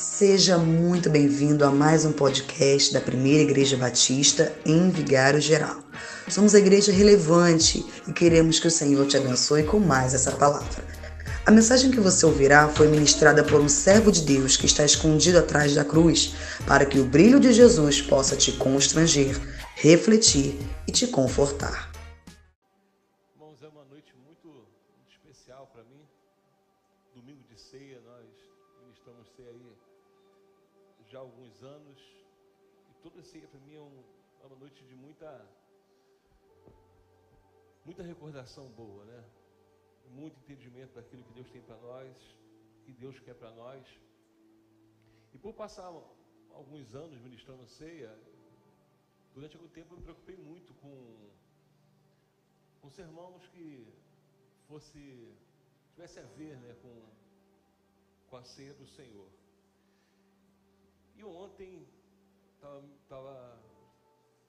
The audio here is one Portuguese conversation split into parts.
Seja muito bem-vindo a mais um podcast da Primeira Igreja Batista em Vigário Geral. Somos a igreja relevante e queremos que o Senhor te abençoe com mais essa palavra. A mensagem que você ouvirá foi ministrada por um servo de Deus que está escondido atrás da cruz, para que o brilho de Jesus possa te constranger, refletir e te confortar. Muita recordação boa, né? Muito entendimento daquilo que Deus tem para nós, que Deus quer para nós. E por passar alguns anos ministrando ceia, durante algum tempo eu me preocupei muito com, com sermãos que fosse tivesse a ver né, com, com a ceia do Senhor. E ontem estava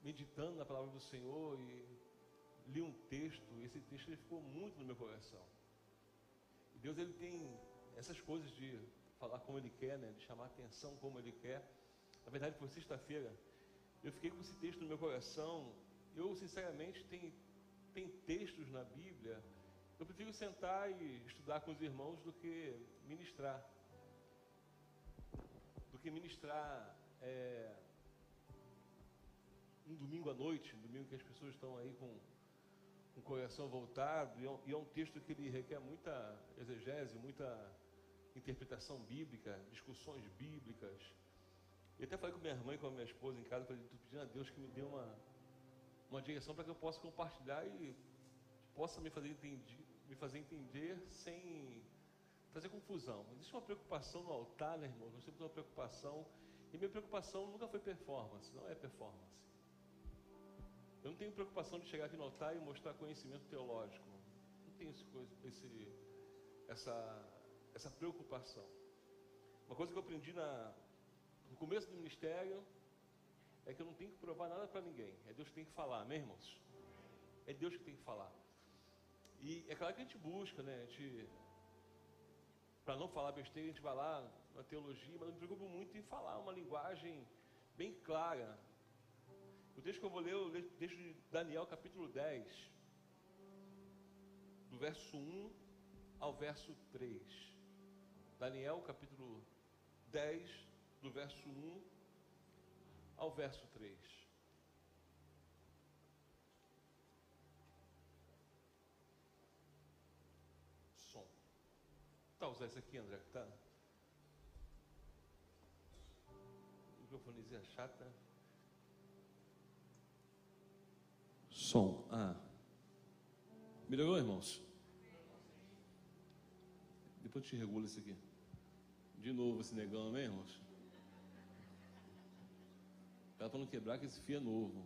meditando na palavra do Senhor e li um texto, e esse texto ele ficou muito no meu coração. E Deus ele tem essas coisas de falar como ele quer, né? de chamar atenção como ele quer. Na verdade, foi sexta-feira, eu fiquei com esse texto no meu coração. Eu, sinceramente, tem, tem textos na Bíblia, eu prefiro sentar e estudar com os irmãos do que ministrar. Do que ministrar é, um domingo à noite, um domingo que as pessoas estão aí com o coração voltado, e é, um, e é um texto que ele requer muita exegese, muita interpretação bíblica, discussões bíblicas. E até falei com minha irmã e com a minha esposa em casa, falei, pedindo a Deus que me dê uma, uma direção para que eu possa compartilhar e possa me fazer entender, me fazer entender sem trazer confusão. Existe uma preocupação no altar, né, irmão? Nós temos uma preocupação, e minha preocupação nunca foi performance, não é performance. Eu não tenho preocupação de chegar aqui no altar e mostrar conhecimento teológico. Não tenho esse, esse, essa, essa preocupação. Uma coisa que eu aprendi na, no começo do ministério é que eu não tenho que provar nada para ninguém. É Deus que tem que falar, amém, irmãos? É Deus que tem que falar. E é claro que a gente busca, né? A gente, para não falar besteira, a gente vai lá na teologia, mas eu me preocupo muito em falar uma linguagem bem clara, o texto que eu vou ler, eu leio texto de Daniel, capítulo 10, do verso 1 ao verso 3. Daniel, capítulo 10, do verso 1 ao verso 3. Som. Tá usando esse aqui, André? Tá? Microfonezinha chata. Som. Ah. Melhorou, irmãos? Depois te regula isso aqui. De novo esse negão, amém, irmãos? Ela para não quebrar que esse fio é novo.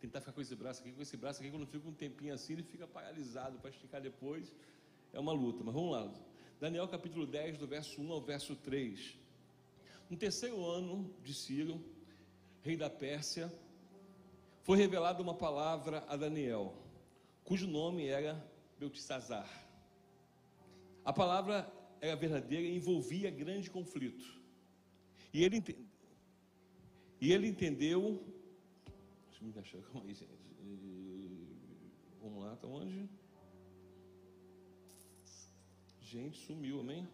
Tentar ficar com esse braço aqui, com esse braço aqui, quando fica um tempinho assim, ele fica paralisado para esticar depois. É uma luta, mas vamos lá. Daniel capítulo 10, do verso 1 ao verso 3. No terceiro ano de Ciro, rei da Pérsia, foi revelada uma palavra a Daniel, cujo nome era Beltesazar. A palavra era verdadeira e envolvia grande conflito. E ele, e ele entendeu. Deixa eu me achar, calma aí. Vamos lá, está onde? Gente, sumiu, amém?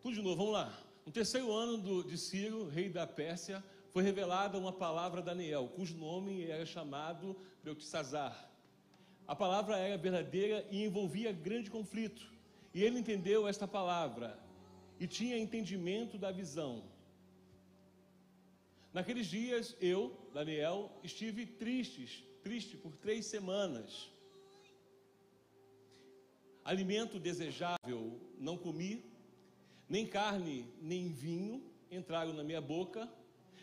Tudo de novo, vamos lá. No terceiro ano do, de Ciro, rei da Pérsia, foi revelada uma palavra a Daniel, cujo nome era chamado Beltesazar. A palavra era verdadeira e envolvia grande conflito. E ele entendeu esta palavra e tinha entendimento da visão. Naqueles dias, eu, Daniel, estive tristes, triste por três semanas. Alimento desejável não comi, nem carne nem vinho entraram na minha boca,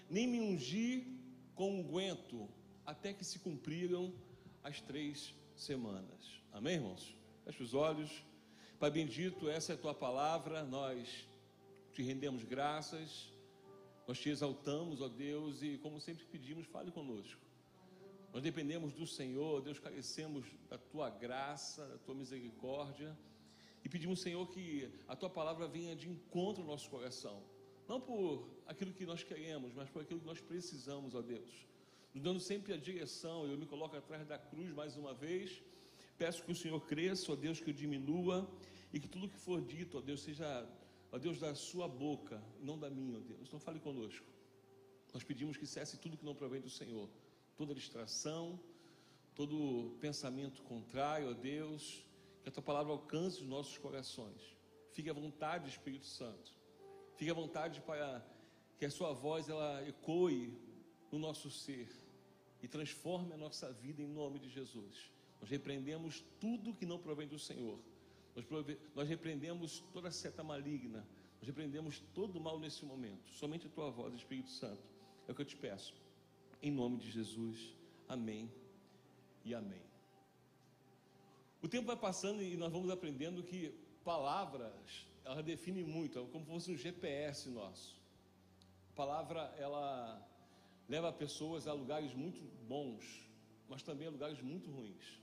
nem me ungi com unguento, até que se cumpriram as três semanas. Amém, irmãos? Feche os olhos. Pai bendito, essa é a tua palavra, nós te rendemos graças, nós te exaltamos, ó Deus, e como sempre pedimos, fale conosco. Nós dependemos do Senhor, Deus, carecemos da tua graça, da tua misericórdia e pedimos, Senhor, que a tua palavra venha de encontro ao nosso coração, não por aquilo que nós queremos, mas por aquilo que nós precisamos, ó Deus, nos dando sempre a direção. Eu me coloco atrás da cruz mais uma vez, peço que o Senhor cresça, ó Deus, que eu diminua e que tudo que for dito, ó Deus, seja, ó Deus, da sua boca, não da minha, ó Deus. Então fale conosco. Nós pedimos que cesse tudo que não provém do Senhor, toda distração, todo pensamento contrário a Deus, que a tua palavra alcance os nossos corações. Fique à vontade, Espírito Santo. Fique à vontade para que a sua voz ela ecoe no nosso ser e transforme a nossa vida em nome de Jesus. Nós repreendemos tudo que não provém do Senhor. Nós, nós repreendemos toda seta maligna. Nós repreendemos todo mal nesse momento. Somente a tua voz, Espírito Santo. É o que eu te peço. Em nome de Jesus. Amém e amém. O tempo vai passando e nós vamos aprendendo que palavras, ela define muito, é como se fosse um GPS nosso. A palavra, ela leva pessoas a lugares muito bons, mas também a lugares muito ruins.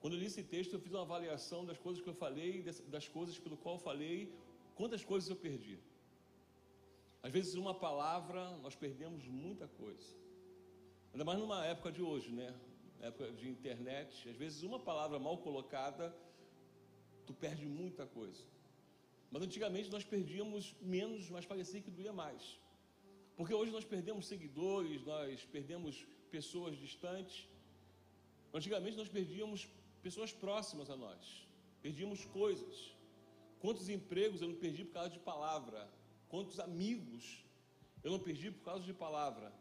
Quando eu li esse texto, eu fiz uma avaliação das coisas que eu falei, das coisas pelo qual eu falei, quantas coisas eu perdi. Às vezes, uma palavra, nós perdemos muita coisa. Ainda mais numa época de hoje, né? Época de internet. Às vezes, uma palavra mal colocada, tu perde muita coisa. Mas antigamente nós perdíamos menos, mas parecia que doía mais. Porque hoje nós perdemos seguidores, nós perdemos pessoas distantes. Antigamente nós perdíamos pessoas próximas a nós, perdíamos coisas. Quantos empregos eu não perdi por causa de palavra? Quantos amigos eu não perdi por causa de palavra?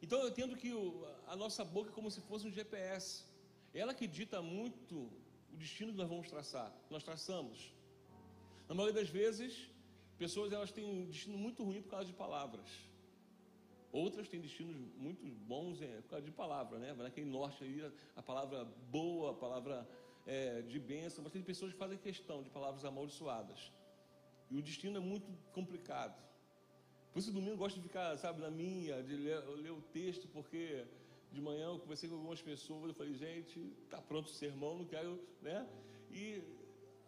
Então eu entendo que a nossa boca é como se fosse um GPS. Ela que dita muito o destino que nós vamos traçar, nós traçamos. Na maioria das vezes, pessoas elas têm um destino muito ruim por causa de palavras. Outras têm destinos muito bons é, por causa de palavra, né? Naquele norte aí, a palavra boa, a palavra é, de bênção, mas tem pessoas que fazem questão de palavras amaldiçoadas. E o destino é muito complicado. Por isso, domingo eu gosto de ficar, sabe, na minha, de ler, ler o texto, porque de manhã eu conversei com algumas pessoas, eu falei, gente, tá pronto o sermão, não quero, né? E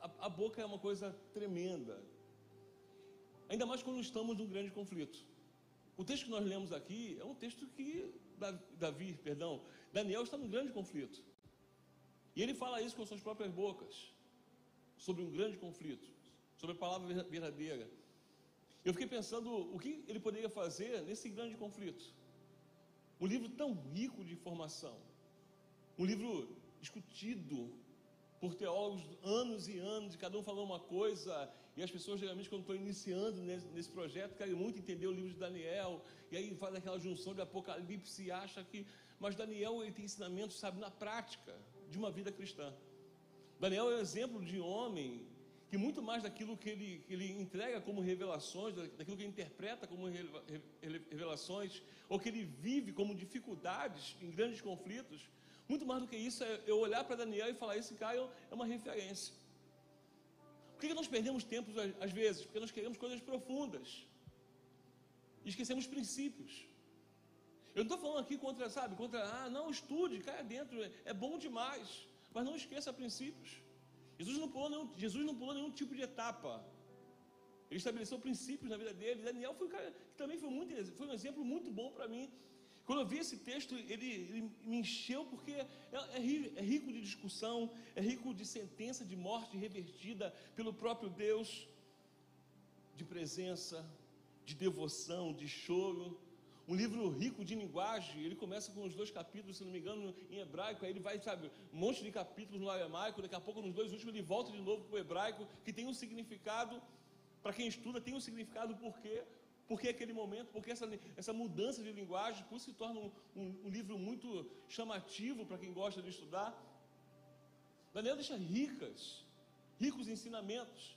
a, a boca é uma coisa tremenda. Ainda mais quando estamos num grande conflito. O texto que nós lemos aqui é um texto que Davi, perdão, Daniel está num grande conflito. E ele fala isso com suas próprias bocas, sobre um grande conflito, sobre a palavra verdadeira. Eu fiquei pensando o que ele poderia fazer nesse grande conflito. Um livro tão rico de informação, um livro discutido por teólogos anos e anos, cada um falando uma coisa, e as pessoas, geralmente, quando estão iniciando nesse, nesse, projeto, querem muito entender o livro de Daniel, e aí faz aquela junção de Apocalipse e acha que. Mas Daniel ele tem ensinamentos, sabe, na prática de uma vida cristã. Daniel é um exemplo de homem que, muito mais daquilo que ele, que ele entrega como revelações, daquilo que ele interpreta como revelações, ou que ele vive como dificuldades em grandes conflitos, muito mais do que isso é eu olhar para Daniel e falar: esse cara é uma referência. Por que nós perdemos tempo às vezes? Porque nós queremos coisas profundas. E esquecemos princípios. Eu não estou falando aqui contra, sabe, contra, ah, não, estude, caia dentro, é bom demais. Mas não esqueça princípios. Jesus não pulou nenhum, Jesus não pulou nenhum tipo de etapa. Ele estabeleceu princípios na vida dele. Daniel foi um cara que também foi, muito, foi um exemplo muito bom para mim quando eu vi esse texto, ele, ele me encheu porque é, é, é, rico de discussão, é rico de sentença de morte revertida pelo próprio Deus, de presença, de devoção, de choro. Um livro rico de linguagem, ele começa com os dois capítulos, se não me engano, em hebraico, aí ele vai, sabe, um monte de capítulos no aramaico, daqui a pouco nos dois últimos ele volta de novo para o hebraico, que tem um significado, para quem estuda, tem um significado porque por que aquele momento? Porque essa, essa mudança de linguagem, por isso se torna um, um, um livro muito chamativo para quem gosta de estudar. Daniel deixa ricas, ricos ensinamentos.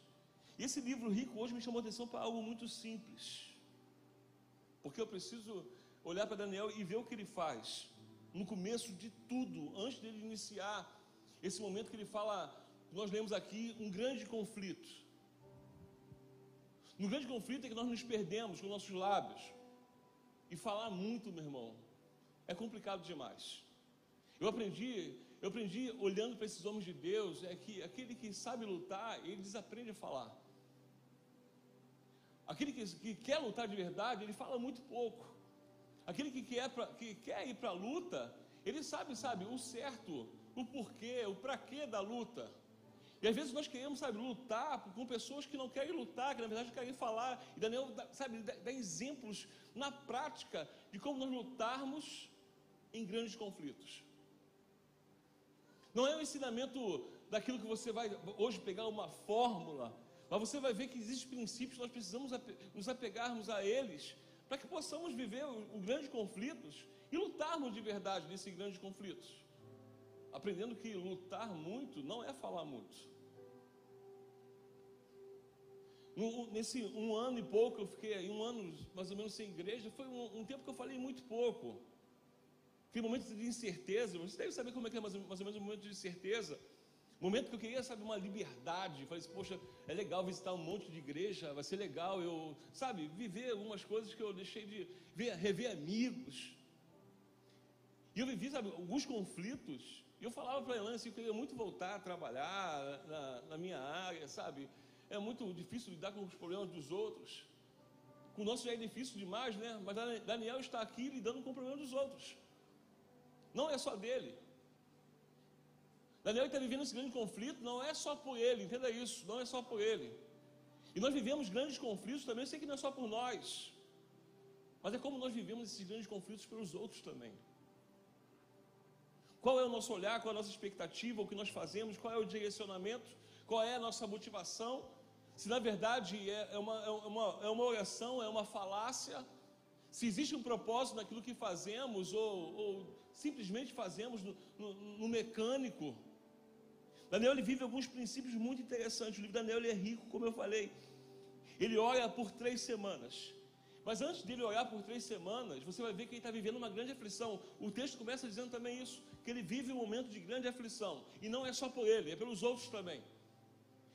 E esse livro rico hoje me chamou a atenção para algo muito simples. Porque eu preciso olhar para Daniel e ver o que ele faz no começo de tudo, antes dele iniciar esse momento que ele fala, nós lemos aqui, um grande conflito. No grande conflito é que nós nos perdemos com nossos lábios. E falar muito, meu irmão, é complicado demais. Eu aprendi, eu aprendi olhando para esses homens de Deus, é que aquele que sabe lutar, ele desaprende a falar. Aquele que, que quer lutar de verdade, ele fala muito pouco. Aquele que quer, pra, que quer ir para a luta, ele sabe, sabe, o certo, o porquê, o para quê da luta. E às vezes nós queremos, sabe, lutar com pessoas que não querem lutar, que na verdade querem falar. E Daniel, sabe, dá, exemplos na prática de como nós lutarmos em grandes conflitos. Não é um ensinamento daquilo que você vai hoje pegar uma fórmula, mas você vai ver que existem princípios, nós precisamos nos apegarmos a eles para que possamos viver os grandes conflitos e lutarmos de verdade nesses grandes conflitos. Aprendendo que lutar muito não é falar muito. nesse um ano e pouco, eu fiquei um ano mais ou menos sem igreja, foi um, um tempo que eu falei muito pouco. Aquele momento de incerteza, você deve saber como é que é mais, mais ou menos um momento de incerteza. Momento que eu queria, sabe, uma liberdade. Falei assim, poxa, é legal visitar um monte de igreja, vai ser legal eu, sabe, viver algumas coisas que eu deixei de ver, rever amigos. E eu vivi, sabe, alguns conflitos. E eu falava para a Elaine assim, eu queria muito voltar a trabalhar na, na minha área, sabe? É muito difícil lidar com os problemas dos outros. Com o nosso já é difícil demais, né? Mas Daniel está aqui lidando com o problema dos outros. Não é só dele. Daniel está vivendo esse grande conflito, não é só por ele, entenda isso, não é só por ele. E nós vivemos grandes conflitos também, eu sei que não é só por nós, mas é como nós vivemos esses grandes conflitos pelos outros também. Qual é o nosso olhar, qual é a nossa expectativa, o que nós fazemos, qual é o direcionamento, qual é a nossa motivação? Se na verdade é, é uma, é uma, é uma oração, é uma falácia, se existe um propósito naquilo que fazemos, ou, ou simplesmente fazemos no, no, no mecânico, Daniel ele vive alguns princípios muito interessantes. O livro Daniel ele é rico, como eu falei. Ele ora por três semanas. Mas antes dele orar por três semanas, você vai ver que ele está vivendo uma grande aflição. O texto começa dizendo também isso: que ele vive um momento de grande aflição. E não é só por ele, é pelos outros também.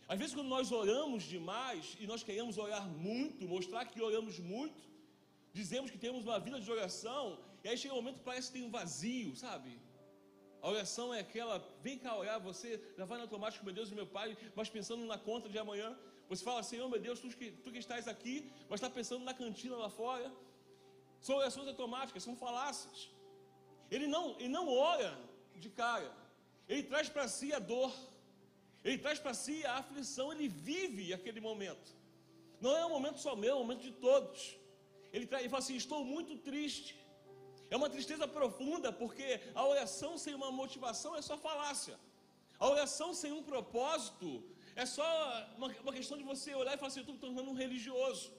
Às vezes, quando nós oramos demais e nós queremos orar muito, mostrar que oramos muito, dizemos que temos uma vida de oração, e aí chega um momento que parece que tem um vazio, sabe? A oração é aquela, vem cá orar, você já vai no automático, meu Deus e meu Pai, mas pensando na conta de amanhã. Você fala, Senhor, meu Deus, tu que, tu que estás aqui, mas está pensando na cantina lá fora. São orações automáticas, são falácias. Ele não, ele não ora de cara, ele traz para si a dor, ele traz para si a aflição, ele vive aquele momento. Não é um momento só meu, é um momento de todos. Ele, ele fala assim: Estou muito triste. É uma tristeza profunda, porque a oração sem uma motivação é só falácia. A oração sem um propósito é só uma, questão de você olhar e falar assim: eu estou tornando um religioso.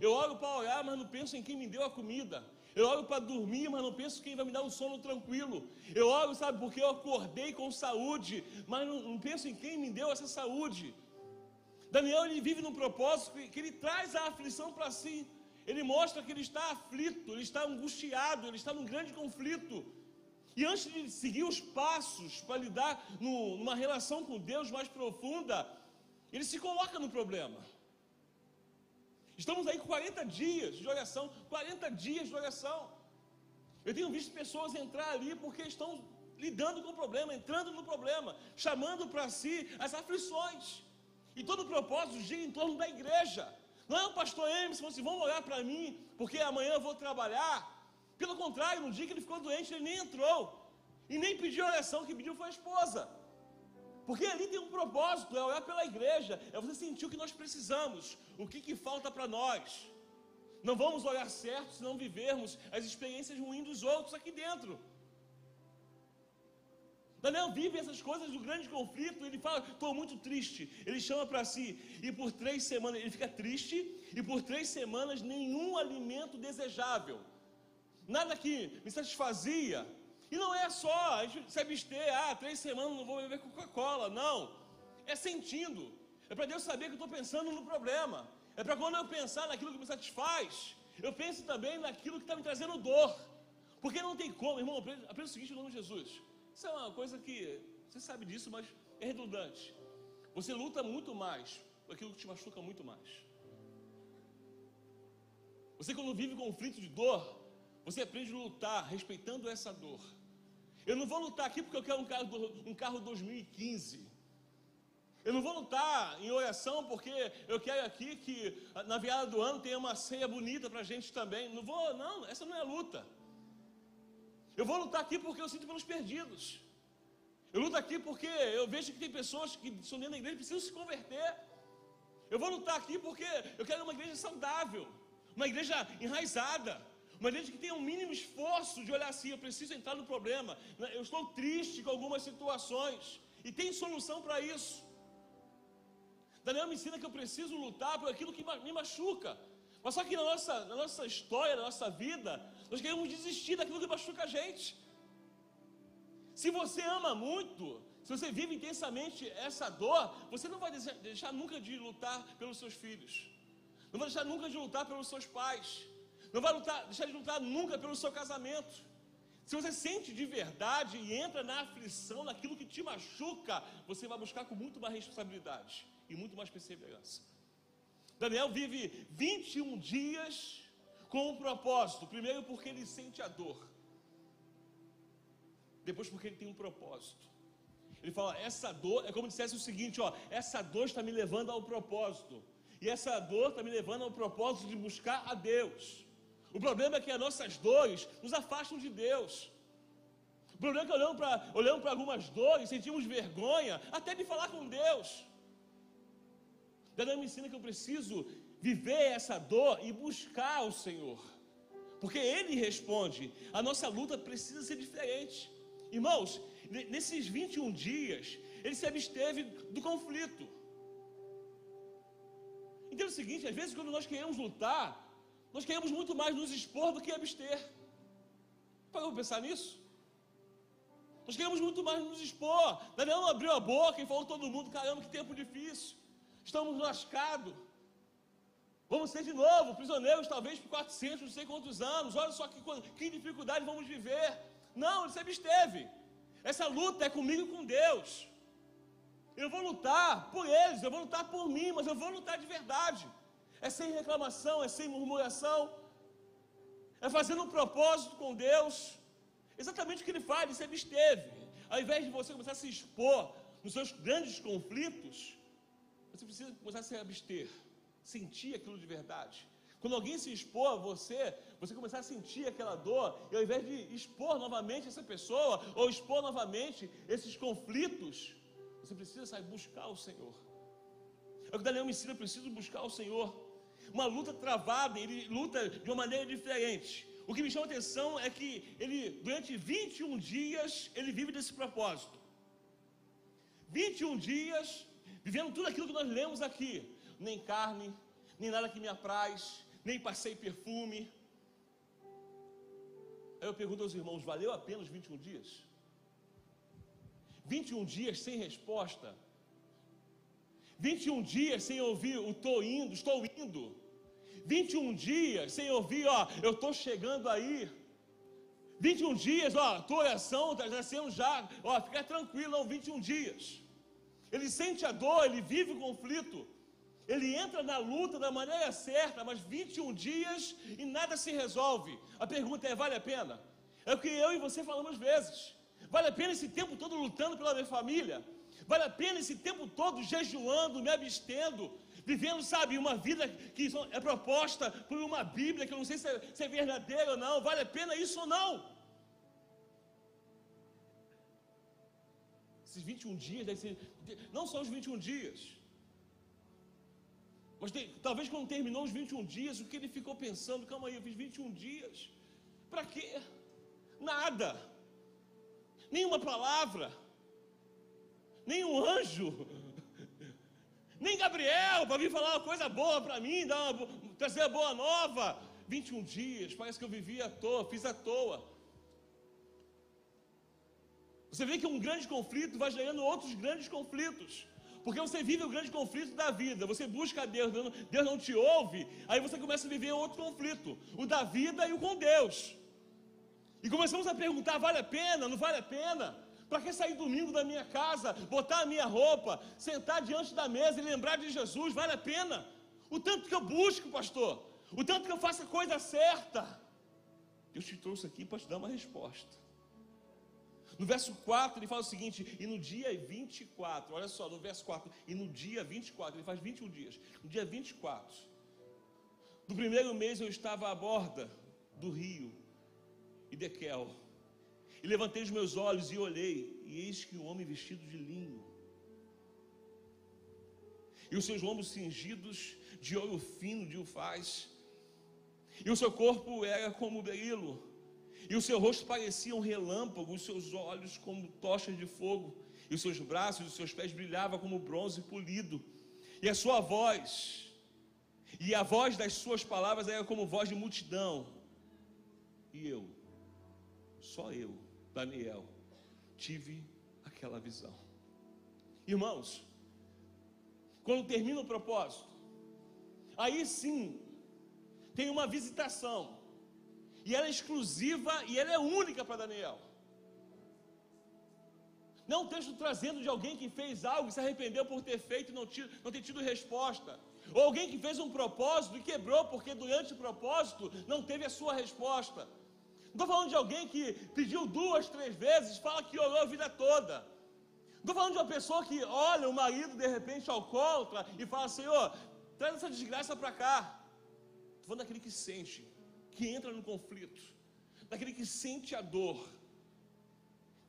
Eu oro para orar, mas não penso em quem me deu a comida. Eu oro para dormir, mas não penso em quem vai me dar um sono tranquilo. Eu oro, sabe, porque eu acordei com saúde, mas não, não penso em quem me deu essa saúde. Daniel ele vive num propósito que, que ele traz a aflição para si. Ele mostra que ele está aflito, ele está angustiado, ele está num grande conflito. E antes de seguir os passos para lidar no, numa relação com Deus mais profunda, ele se coloca no problema. Estamos aí com 40 dias de oração, 40 dias de oração. Eu tenho visto pessoas entrar ali porque estão lidando com o problema, entrando no problema, chamando para si as aflições. E todo o propósito gira em torno da igreja. Não, pastor Emerson, vocês vão olhar para mim, porque amanhã eu vou trabalhar. Pelo contrário, no dia que ele ficou doente, ele nem entrou. E nem pediu oração, que pediu foi a esposa. Porque ali tem um propósito, é olhar pela igreja, é você sentir o que nós precisamos, o que, que falta para nós. Não vamos olhar certo se não vivermos as experiências ruins dos outros aqui dentro. Daniel vive essas coisas do grande conflito. Ele fala: Estou muito triste. Ele chama para si. E por três semanas, ele fica triste. E por três semanas, nenhum alimento desejável. Nada que me satisfazia. E não é só a gente se abster. Ah, três semanas não vou beber Coca-Cola. Não. É sentindo. É para Deus saber que estou pensando no problema. É para quando eu pensar naquilo que me satisfaz, eu penso também naquilo que está me trazendo dor. Porque não tem como, irmão, aprenda o seguinte em nome de Jesus. Isso é uma coisa que você sabe disso, mas é redundante. Você luta muito mais por aquilo que te machuca muito mais. Você quando vive conflito de dor, Você aprende a lutar respeitando essa dor. Eu não vou lutar aqui porque eu quero um carro, um carro 2015. Eu não vou lutar em oração porque eu quero aqui que na virada do ano tenha uma ceia bonita para a gente também. Não vou, não, essa não é luta. Eu vou lutar aqui porque eu sinto pelos perdidos. Eu luto aqui porque eu vejo que tem pessoas que são dentro da igreja e precisam se converter. Eu vou lutar aqui porque eu quero uma igreja saudável, uma igreja enraizada, uma igreja que tenha um mínimo esforço de olhar assim: eu preciso entrar no problema, eu estou triste com algumas situações, e tem solução para isso. Daniel me ensina que eu preciso lutar por aquilo que me machuca. Mas só que na nossa, na nossa história, na nossa vida, nós queremos desistir daquilo que machuca a gente. Se você ama muito, se você vive intensamente essa dor, você não vai deixar nunca de lutar pelos seus filhos, não vai deixar nunca de lutar pelos seus pais, não vai lutar, deixar de lutar nunca pelo seu casamento. Se você sente de verdade e entra na aflição, naquilo que te machuca, você vai buscar com muito mais responsabilidade e muito mais perseverança. Daniel vive 21 dias com um propósito. Primeiro, porque ele sente a dor. Depois, porque ele tem um propósito. Ele fala: essa dor, é como dissesse o seguinte: ó, essa dor está me levando ao propósito. E essa dor está me levando ao propósito de buscar a Deus. O problema é que as nossas dores nos afastam de Deus. O problema é que olhamos para olhamos algumas dores, sentimos vergonha até de falar com Deus. Daniel me ensina que eu preciso viver essa dor e buscar o Senhor. Porque Ele responde. A nossa luta precisa ser diferente. Irmãos, nesses 21 dias, ele se absteve do conflito. É o seguinte, às vezes quando nós queremos lutar, nós queremos muito mais nos expor do que abster. Para pensar nisso? Nós queremos muito mais nos expor. Daniel abriu a boca e falou todo mundo, caramba, que tempo difícil. Estamos lascados. Ser de novo prisioneiros, talvez por 400, não sei quantos anos. Olha só que, que dificuldade vamos viver. Não, ele se absteve. Essa luta é comigo e com Deus. Eu vou lutar por eles, eu vou lutar por mim, mas eu vou lutar de verdade. É sem reclamação, é sem murmuração. É fazendo um propósito com Deus. Exatamente o que ele faz, ele se absteve. Ao invés de você começar a se expor nos seus grandes conflitos, você precisa começar a se abster, sentir aquilo de verdade. Quando alguém se expor a você, você começar a sentir aquela dor, e ao invés de expor novamente essa pessoa, ou expor novamente esses conflitos, você precisa sair buscar o Senhor. É o que Daniel me ensina, eu preciso buscar o Senhor. Uma luta travada, ele luta de uma maneira diferente. O que me chama a atenção é que ele, durante 21 dias, ele vive desse propósito. 21 dias, vivendo tudo aquilo que nós lemos aqui. Nem carne, nem nada que me apraz, nem passei perfume. Aí eu pergunto aos irmãos: valeu a pena os 21 dias? 21 dias sem resposta. 21 dias sem ouvir o estou indo, estou indo. 21 dias sem ouvir, ó, eu estou chegando aí. 21 dias, ó, tua oração está sendo já, ó, fica tranquilo, não, 21 dias. Ele sente a dor, ele vive o conflito. Ele entra na luta da maneira certa, mas 21 dias e nada se resolve. A pergunta é: vale a pena? É o que eu e você falamos vezes. Vale a pena esse tempo todo lutando pela minha família? Vale a pena esse tempo todo jejuando, me abstendo, vivendo, sabe, uma vida que é proposta por uma Bíblia que eu não sei se é, se é verdadeira ou não? Vale a pena isso ou não? Esses 21 dias, não são os 21 dias. Mas tem, talvez quando terminou os 21 dias, o que ele ficou pensando? Calma aí, eu fiz 21 dias. Para quê? Nada. Nenhuma palavra. Nenhum anjo. Nem Gabriel para vir falar uma coisa boa para mim, dar uma, trazer a boa nova. 21 dias, parece que eu vivi à toa, fiz à toa. Você vê que um grande conflito vai gerando outros grandes conflitos. Porque você vive o grande conflito da vida, você busca a Deus, Deus não te ouve, aí você começa a viver outro conflito, o da vida e o com Deus. E começamos a perguntar: vale a pena? Não vale a pena? Para que sair domingo da minha casa, botar a minha roupa, sentar diante da mesa e lembrar de Jesus? Vale a pena? O tanto que eu busco, pastor, o tanto que eu faço a coisa certa. Deus te trouxe aqui para te dar uma resposta. No verso 4 ele fala o seguinte: e no dia 24, olha só, no verso 4, e no dia 24, ele faz 21 dias. No dia 24 do primeiro mês eu estava à borda do rio Idequel. E levantei os meus olhos e olhei, e eis que um homem vestido de linho, e os seus ombros cingidos de ouro fino de ufaz, e o seu corpo era como berilo, e o seu rosto parecia um relâmpago, os seus olhos como tochas de fogo, e os seus braços e os seus pés brilhavam como bronze polido, e a sua voz, e a voz das suas palavras era como voz de multidão. E eu, só eu, Daniel, tive aquela visão. Irmãos, quando termina o propósito, aí sim tem uma visitação e ela é exclusiva e ela é única para Daniel. Não um texto trazendo de alguém que fez algo e se arrependeu por ter feito e não, não ter tido resposta. Ou alguém que fez um propósito e quebrou porque durante o propósito não teve a sua resposta. Não estou falando de alguém que pediu duas, três vezes, fala que orou a vida toda. Não estou falando de uma pessoa que olha o marido de repente alcoólatra e fala, Senhor, traz essa desgraça para cá. Estou falando daquele que sente que entra no conflito, daquele que sente a dor,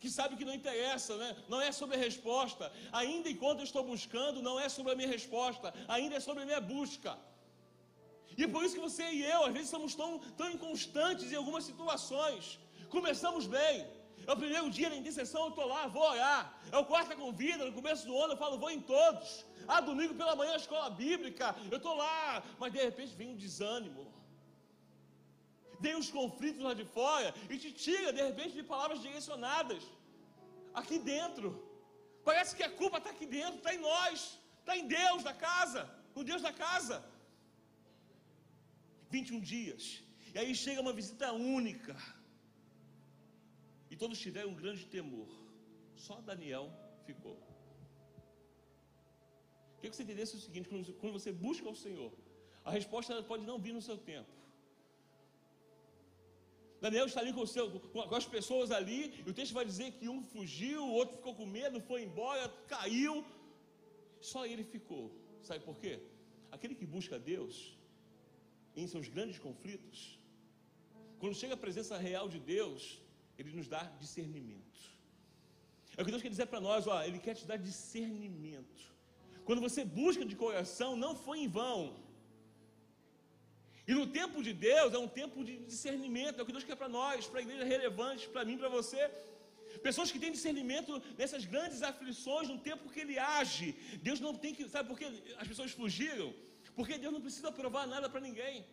que sabe que não interessa, né? não é sobre a resposta, ainda enquanto eu estou buscando, não é sobre a minha resposta, ainda é sobre a minha busca. E é por isso que você e eu, às vezes, somos tão, tão inconstantes em algumas situações. Começamos bem, é o primeiro dia da intercessão, eu estou lá, vou orar. É o quarta convida, no começo do ano eu falo, vou em todos. Ah, domingo pela manhã, escola bíblica, eu estou lá, mas de repente vem um desânimo vem os conflitos lá de fora e te tira de repente de palavras direcionadas aqui dentro. Parece que a culpa está aqui dentro, está em nós, está em Deus da casa, no Deus da casa. 21 dias, e aí chega uma visita única, e todos tiveram um grande temor, só Daniel ficou. Quer que você entendesse o seguinte: quando você busca o Senhor, a resposta pode não vir no seu tempo, Daniel está ali com, seu, com, as pessoas ali, e o texto vai dizer que um fugiu, o outro ficou com medo, foi embora, caiu. Só ele ficou. Sabe por quê? Aquele que busca Deus em seus grandes conflitos, quando chega a presença real de Deus, ele nos dá discernimento. É o que Deus quer dizer para nós, ó, Ele quer te dar discernimento. Quando você busca de coração, não foi em vão. E no tempo de Deus é um tempo de discernimento, é o que Deus quer para nós, para a igreja relevante, para mim, para você. Pessoas que têm discernimento nessas grandes aflições, no tempo que Ele age. Deus não tem que. Sabe por que as pessoas fugiram? Porque Deus não precisa provar nada para ninguém.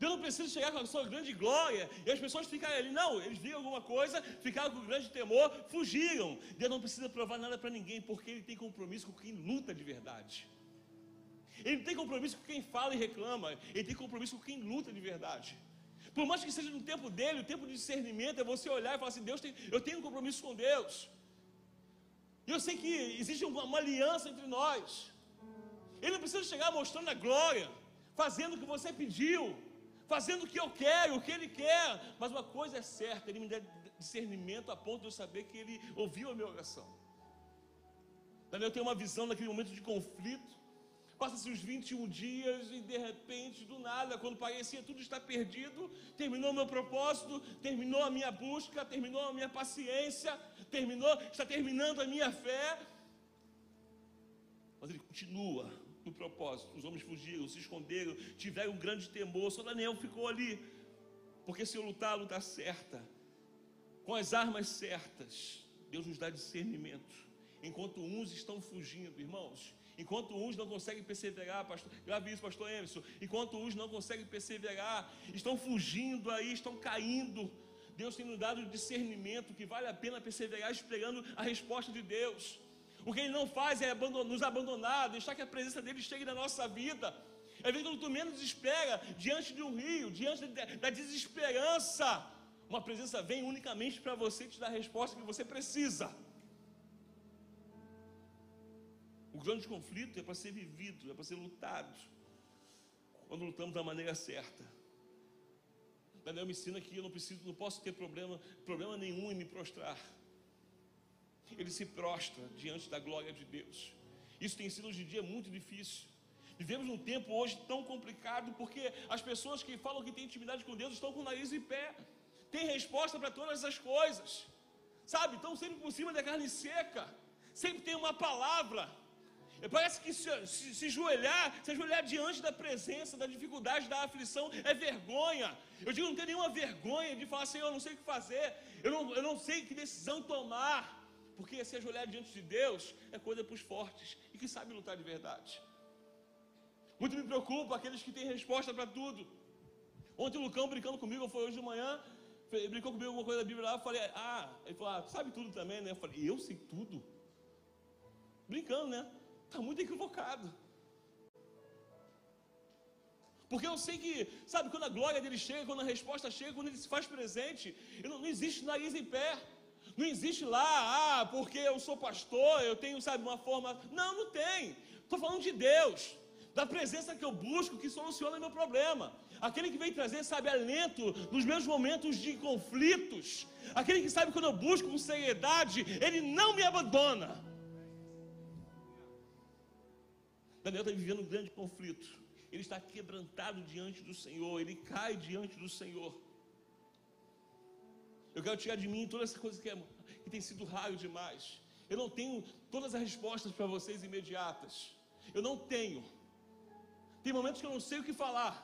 Deus não precisa chegar com a sua grande glória e as pessoas ficarem ali. Não, eles viram alguma coisa, ficaram com grande temor, fugiram. Deus não precisa provar nada para ninguém, porque Ele tem compromisso com quem luta de verdade. Ele tem compromisso com quem fala e reclama, ele tem compromisso com quem luta de verdade. Por mais que seja no tempo dele, o tempo de discernimento é você olhar e falar assim: Deus tem, eu tenho um compromisso com Deus. E eu sei que existe uma, uma aliança entre nós. Ele não precisa chegar mostrando a glória, fazendo o que você pediu, fazendo o que eu quero, o que ele quer. Mas uma coisa é certa, ele me dá discernimento a ponto de eu saber que ele ouviu a minha oração. Daniel tem uma visão naquele momento de conflito. Passa-se os 21 dias e de repente, do nada, quando parecia tudo está perdido, terminou meu propósito, terminou a minha busca, terminou a minha paciência, terminou, está terminando a minha fé. Mas ele continua no propósito. Os homens fugiram, se esconderam, tiveram um grande temor. Só Daniel ficou ali. Porque se eu lutar a luta certa, com as armas certas, Deus nos dá discernimento. Enquanto uns estão fugindo, irmãos, Enquanto uns não conseguem perseverar, pastor, grave isso, pastor Emerson. Enquanto uns não conseguem perseverar, estão fugindo aí, estão caindo. Deus tem nos dado discernimento que vale a pena perseverar esperando a resposta de Deus. O que Ele não faz é nos abandonar, deixar que a presença dele chegue na nossa vida. É ver quando tu menos espera, diante de um rio, diante da desesperança, uma presença vem unicamente para você te dar a resposta que você precisa. O grande conflito é para ser vivido, é para ser lutado. Quando lutamos da maneira certa. Daniel me ensina que eu não preciso, não posso ter problema, problema nenhum em me prostrar. Ele se prostra diante da glória de Deus. Isso tem sido hoje em dia muito difícil. Vivemos num tempo hoje tão complicado porque as pessoas que falam que têm intimidade com Deus estão com o nariz em pé. Tem resposta para todas as coisas. Sabe? Estão sempre por cima da carne seca. Sempre tem uma palavra. Parece que se, se, se joelhar, se ajoelhar diante da presença, da dificuldade, da aflição, é vergonha. Eu digo, não tem nenhuma vergonha de falar, Senhor, eu não sei o que fazer, eu não, eu não sei que decisão tomar. Porque se ajoelhar diante de Deus é coisa para os fortes e que sabem lutar de verdade. Muito me preocupa aqueles que têm resposta para tudo. Ontem o Lucão brincando comigo, foi hoje de manhã, brincou comigo alguma coisa da Bíblia lá, eu falei, ah, ele falou, ah, sabe tudo também, né? Eu falei, eu sei tudo? Brincando, né? Está muito equivocado. Porque eu sei que, sabe, quando a glória dele chega, quando a resposta chega, quando ele se faz presente, não, não existe nariz em pé. Não existe lá, ah, porque eu sou pastor, eu tenho, sabe, uma forma. Não, não tem. Estou falando de Deus, da presença que eu busco, que soluciona meu problema. Aquele que vem trazer, sabe, alento nos meus momentos de conflitos. Aquele que sabe quando eu busco com seriedade, ele não me abandona. Daniel está vivendo um grande conflito. Ele está quebrantado diante do Senhor, ele cai diante do Senhor. Eu quero tirar de mim toda essa coisa que, é, que tem sido raio demais. Eu não tenho todas as respostas para vocês imediatas. Eu não tenho. Tem momentos que eu não sei o que falar.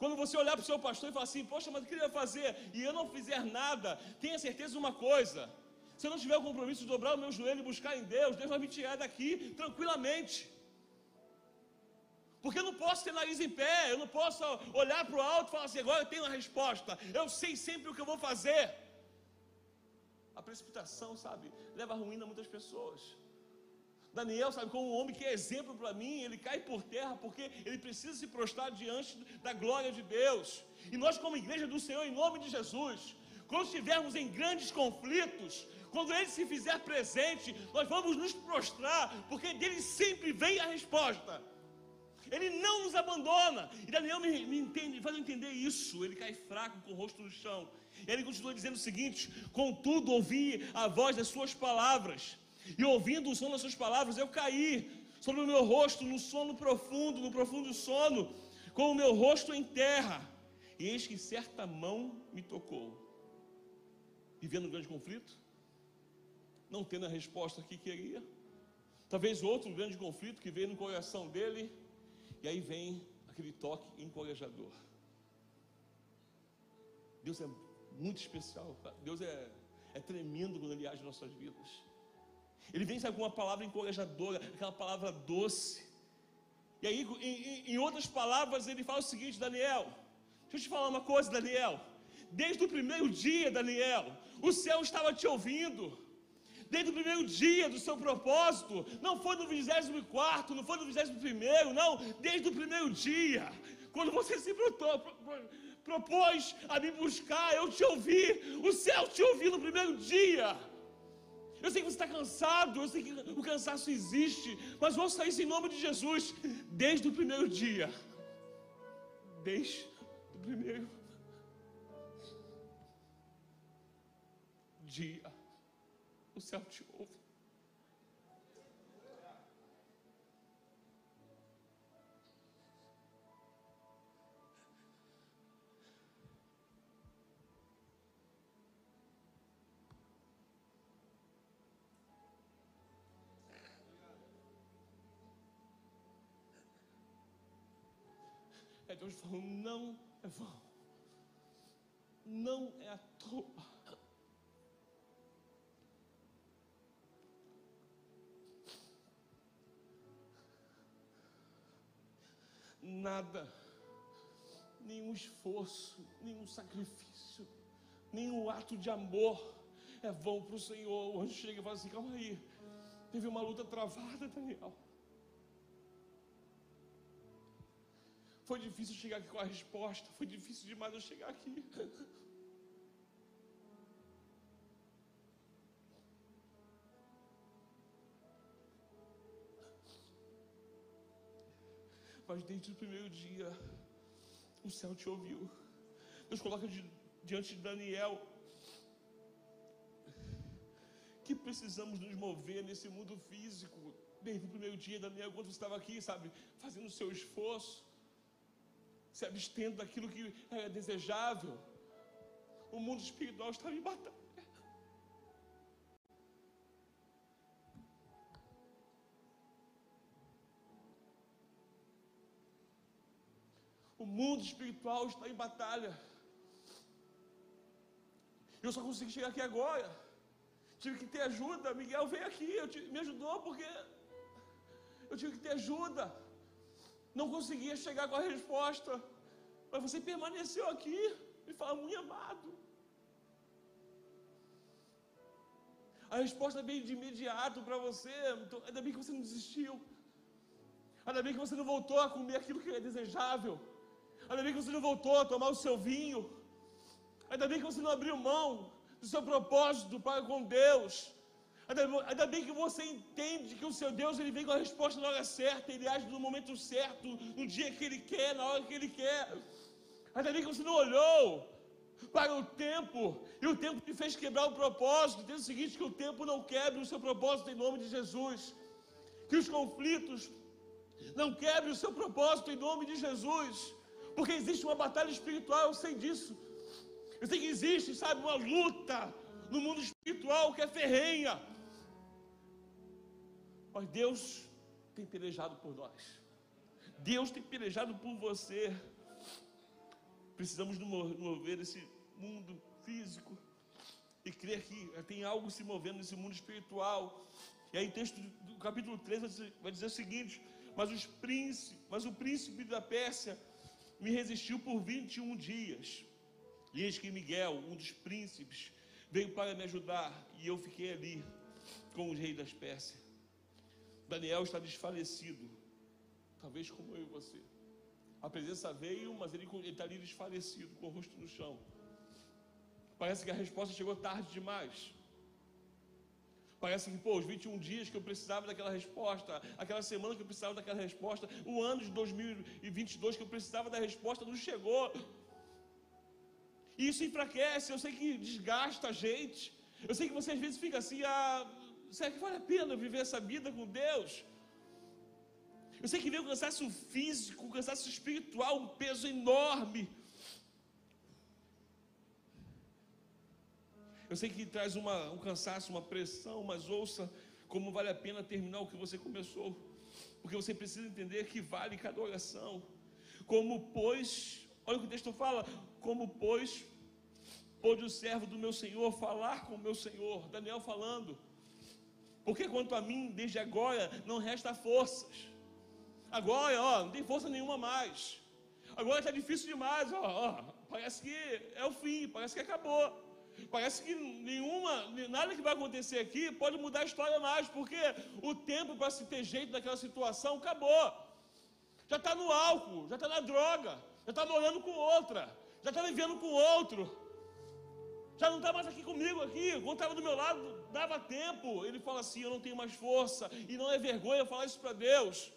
Quando você olhar para o seu pastor e falar assim, poxa, mas o que ele vai fazer? E eu não fizer nada, tenha certeza de uma coisa. Se eu não tiver o compromisso de dobrar o meu joelho e buscar em Deus, Deus vai me tirar daqui tranquilamente. Porque eu não posso ter nariz em pé, eu não posso olhar para o alto e falar assim, agora eu tenho a resposta, eu sei sempre o que eu vou fazer. A precipitação, sabe, leva a ruína muitas pessoas. Daniel, sabe, como um homem que é exemplo para mim, ele cai por terra porque ele precisa se prostrar diante da glória de Deus. E nós, como igreja do Senhor, em nome de Jesus, quando estivermos em grandes conflitos, quando ele se fizer presente, nós vamos nos prostrar, porque dele sempre vem a resposta. Ele não nos abandona. E Daniel me, me entende, faz eu entender isso. Ele cai fraco com o rosto no chão. Ele continua dizendo o seguinte: Contudo, ouvi a voz das suas palavras, e ouvindo o som das suas palavras, eu caí sobre o meu rosto no sono profundo, no profundo sono, com o meu rosto em terra. E eis que certa mão me tocou. Vivendo um grande conflito, não tendo a resposta que queria. Talvez outro grande conflito que veio no coração dele, e aí vem aquele toque encorajador. Deus é muito especial. Deus é, é tremendo quando Ele age em nossas vidas. Ele vem com uma palavra encorajadora, aquela palavra doce. E aí, em, em outras palavras, ele fala o seguinte: Daniel, deixa eu te falar uma coisa, Daniel. Desde o primeiro dia, Daniel, o céu estava te ouvindo. Desde o primeiro dia do seu propósito, não foi no 24, não foi no 21, não, desde o primeiro dia, quando você se propôs a me buscar, eu te ouvi, o céu te ouviu no primeiro dia. Eu sei que você está cansado, eu sei que o cansaço existe, mas ouça isso em nome de Jesus, desde o primeiro dia. Desde o primeiro dia, o céu te ouve. É Deus falando, não é vão. Não é à toa. Nada, nenhum esforço, nenhum sacrifício, nenhum ato de amor é vão para o Senhor. O anjo chega e fala assim: calma aí, teve uma luta travada, Daniel. Foi difícil chegar aqui com a resposta. Foi difícil demais eu chegar aqui. Mas desde o primeiro dia, o céu te ouviu. Deus coloca diante de Daniel que precisamos nos mover nesse mundo físico. Desde o primeiro dia, Daniel, quando você estava aqui, sabe, fazendo o seu esforço, se abstendo daquilo que era desejável. O mundo espiritual estava em batalha. O mundo espiritual está em batalha. Eu só consegui chegar aqui agora. Tive que ter ajuda. Miguel veio aqui, tive, me ajudou porque eu tive que ter ajuda. Não conseguia chegar com a resposta. Mas você permaneceu aqui. Me fala, muito amado. A resposta veio de imediato para você. Então, ainda bem que você não desistiu. Ainda bem que você não voltou a comer aquilo que é desejável. Ainda bem que você não voltou a tomar o seu vinho. Ainda bem que você não abriu mão do seu propósito para com Deus. Ainda, bem que você entende que o seu Deus ele vem com a resposta na hora certa, ele age no momento certo, no dia que ele quer, na hora que ele quer. Ainda bem que você não olhou para o tempo, e o tempo te fez quebrar o propósito. Diz o seguinte: que o tempo não quebre o seu propósito em nome de Jesus. Que os conflitos não quebrem o seu propósito em nome de Jesus. Porque existe uma batalha espiritual, eu sei disso. Eu sei que existe, sabe, uma luta no mundo espiritual que é ferrenha. Mas Deus tem pelejado por nós. Deus tem pelejado por você. Precisamos mover nesse mundo físico e crer que tem algo se movendo nesse mundo espiritual. E aí, o texto do capítulo 3 vai dizer o seguinte: Mas, príncipes, mas o príncipe da Pérsia me resistiu por 21 dias. E eis que Miguel, um dos príncipes, veio para me ajudar, e eu fiquei ali com os reis das Pérsia. Daniel está desfalecido, talvez como eu e você. A presença veio, mas ele, ele está ali desfalecido, com o rosto no chão. Parece que a resposta chegou tarde demais. Parece que, pô, os 21 dias que eu precisava daquela resposta, aquela semana que eu precisava daquela resposta, o ano de 2022 que eu precisava da resposta não chegou. E isso enfraquece, eu sei que desgasta a gente. Eu sei que você às vezes fica assim, ah, será que vale a pena viver essa vida com Deus? Eu sei que vem o cansaço físico, o cansaço espiritual, um peso enorme. Eu sei que traz uma, um cansaço, uma pressão, mas ouça como vale a pena terminar o que você começou. Porque você precisa entender que vale cada oração. Como, pois, olha o que o texto fala: como, pois, pôde o servo do meu Senhor falar com o meu Senhor, Daniel falando, porque quanto a mim, desde agora, não resta forças, agora, ó, não tem força nenhuma mais, agora está difícil demais, ó, ó, parece que é o fim, parece que acabou, parece que nenhuma, nada que vai acontecer aqui pode mudar a história mais, porque o tempo para se ter jeito naquela situação acabou, já está no álcool, já está na droga, já está morando com outra, já está vivendo com outro. Já não está mais aqui comigo aqui. Quando estava do meu lado, dava tempo. Ele fala assim: Eu não tenho mais força. E não é vergonha falar isso para Deus.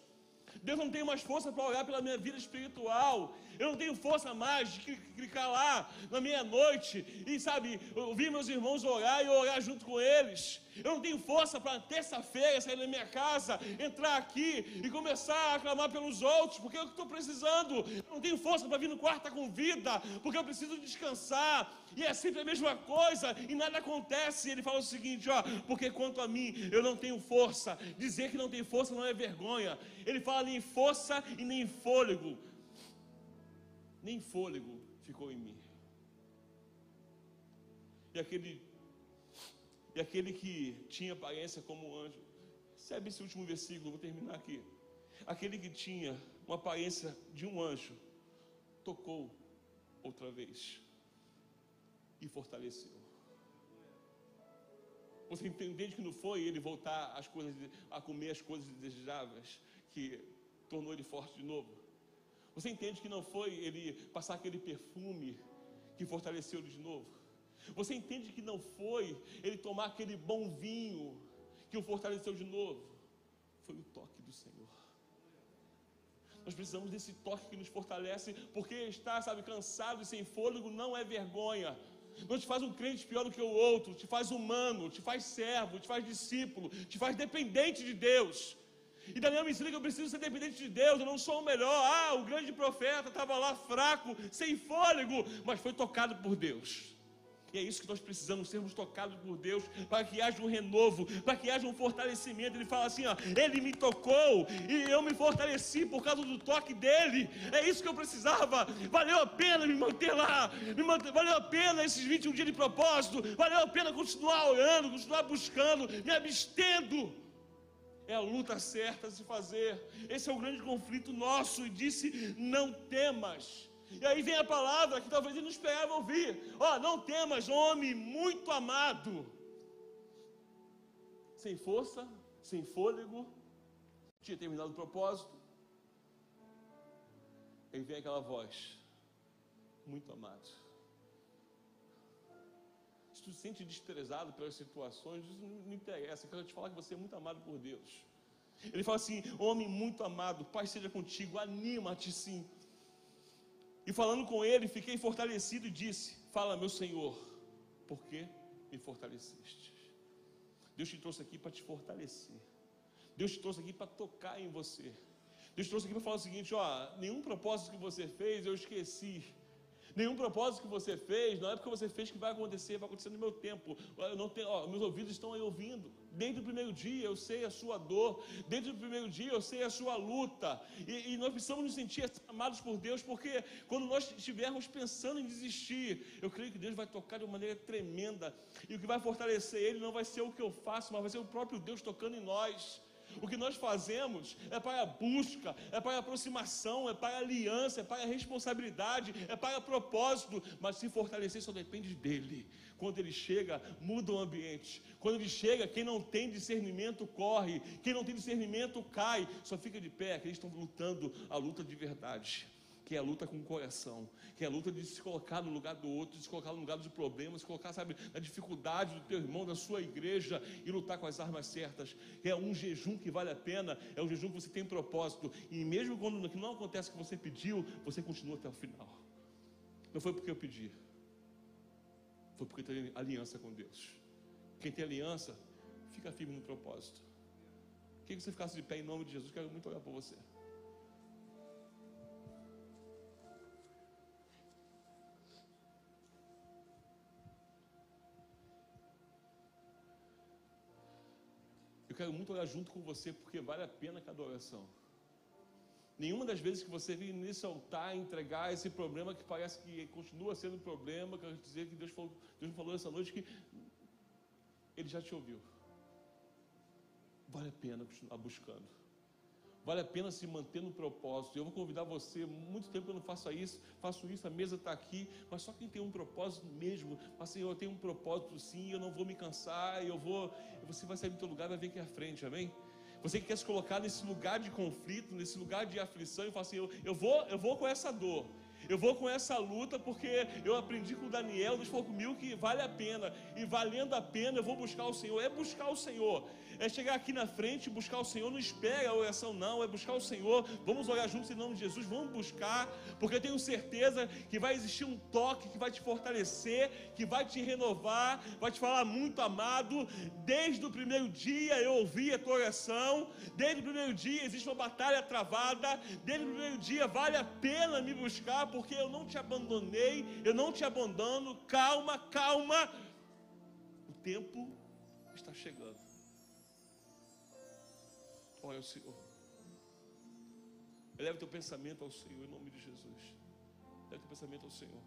Deus não tem mais força para orar pela minha vida espiritual. Eu não tenho força mais de clicar lá na meia-noite e, sabe, ouvir meus irmãos orar e orar junto com eles. Eu não tenho força para terça-feira sair da minha casa, entrar aqui e começar a clamar pelos outros, porque é que estou precisando. Eu não tenho força para vir no quarto com vida, porque eu preciso descansar. E é sempre a mesma coisa e nada acontece. Ele fala o seguinte: ó, porque quanto a mim, eu não tenho força. Dizer que não tem força não é vergonha. Ele fala nem força e nem fôlego nem fôlego ficou em mim. E aquele, e aquele que tinha aparência como um anjo, recebe esse último versículo, vou terminar aqui. Aquele que tinha uma aparência de um anjo, tocou outra vez e fortaleceu. Você entende que não foi ele voltar coisas, a comer as coisas desejáveis que tornou ele forte de novo? Você entende que não foi ele passar aquele perfume que fortaleceu ele de novo? Você entende que não foi ele tomar aquele bom vinho que o fortaleceu de novo? Foi o toque do Senhor. Nós precisamos desse toque que nos fortalece, porque estar, sabe, cansado e sem fôlego não é vergonha. Não te faz um crente pior do que o outro, te faz humano, te faz servo, te faz discípulo, te faz dependente de Deus. E Daniel me ensina que eu preciso ser dependente de Deus, eu não sou o melhor. Ah, o grande profeta estava lá fraco, sem fôlego, mas foi tocado por Deus. E é isso que nós precisamos, sermos tocados por Deus, para que haja um renovo, para que haja um fortalecimento. Ele fala assim: ó, Ele me tocou e eu me fortaleci por causa do toque dele. É isso que eu precisava. Valeu a pena me manter lá, me manter, valeu a pena esses 21 dias de propósito, valeu a pena continuar orando, continuar buscando, me abstendo. É a luta certa a se fazer. Esse é o grande conflito nosso. E disse: Não temas. E aí vem a palavra que talvez ele não esperava ouvir. Ó, oh, não temas, homem muito amado. Sem força, sem fôlego, tinha terminado o propósito. Aí vem aquela voz, muito amado. Se tu se sente desprezado pelas situações, isso não interessa. Eu quero te falar que você é muito amado por Deus. Ele fala assim: homem muito amado, Pai seja contigo, anima-te sim. E falando com ele, fiquei fortalecido e disse: Fala, meu Senhor, por que me fortaleceste? Deus te trouxe aqui para te fortalecer. Deus te trouxe aqui para tocar em você. Deus te trouxe aqui para falar o seguinte: ó, nenhum propósito que você fez eu esqueci. Nenhum propósito que você fez, não é porque você fez que vai acontecer, vai acontecer no meu tempo. Eu não tenho, ó, meus ouvidos estão aí ouvindo. Desde o primeiro dia eu sei a sua dor, desde o primeiro dia eu sei a sua luta. E, e nós precisamos nos sentir amados por Deus, porque quando nós estivermos pensando em desistir, eu creio que Deus vai tocar de uma maneira tremenda. E o que vai fortalecer Ele não vai ser o que eu faço, mas vai ser o próprio Deus tocando em nós. O que nós fazemos é para a busca, é para a aproximação, é para a aliança, é para a responsabilidade, é para o propósito, mas se fortalecer só depende dele. Quando ele chega, muda o ambiente. Quando ele chega, quem não tem discernimento corre, quem não tem discernimento cai, só fica de pé, que eles estão lutando a luta de verdade que é a luta com o coração, que é a luta de se colocar no lugar do outro, de se colocar no lugar dos problemas, colocar, sabe, na dificuldade do teu irmão, da sua igreja e lutar com as armas certas. É um jejum que vale a pena, é um jejum que você tem propósito, e mesmo quando não acontece o que você pediu, você continua até o final. Não foi porque eu pedi, foi porque tem aliança com Deus. Quem tem aliança, fica firme no propósito. Queria que você ficasse de pé em nome de Jesus, quero muito olhar por você. Quero muito orar junto com você, porque vale a pena cada oração. Nenhuma das vezes que você vem nesse altar entregar esse problema que parece que continua sendo um problema, quero dizer que Deus falou, Deus falou essa noite que Ele já te ouviu. Vale a pena continuar buscando. Vale a pena se manter no propósito. Eu vou convidar você, muito tempo eu não faço isso, faço isso, a mesa está aqui, mas só quem tem um propósito mesmo, assim, eu tenho um propósito sim, eu não vou me cansar, eu vou, você vai sair do teu lugar, vai vir aqui à frente, amém? Você que quer se colocar nesse lugar de conflito, nesse lugar de aflição, e fala assim, eu, eu, vou, eu vou com essa dor, eu vou com essa luta porque eu aprendi com Daniel, Deus falou comigo que vale a pena. E valendo a pena eu vou buscar o Senhor. É buscar o Senhor. É chegar aqui na frente buscar o Senhor. Não espera a oração, não. É buscar o Senhor. Vamos orar juntos em nome de Jesus. Vamos buscar. Porque eu tenho certeza que vai existir um toque que vai te fortalecer, que vai te renovar, vai te falar muito amado. Desde o primeiro dia eu ouvi a tua oração. Desde o primeiro dia existe uma batalha travada. Desde o primeiro dia vale a pena me buscar porque eu não te abandonei, eu não te abandono. Calma, calma. O tempo está chegando. Olha o Senhor. Eleva teu pensamento ao Senhor em nome de Jesus. Eleva teu pensamento ao Senhor.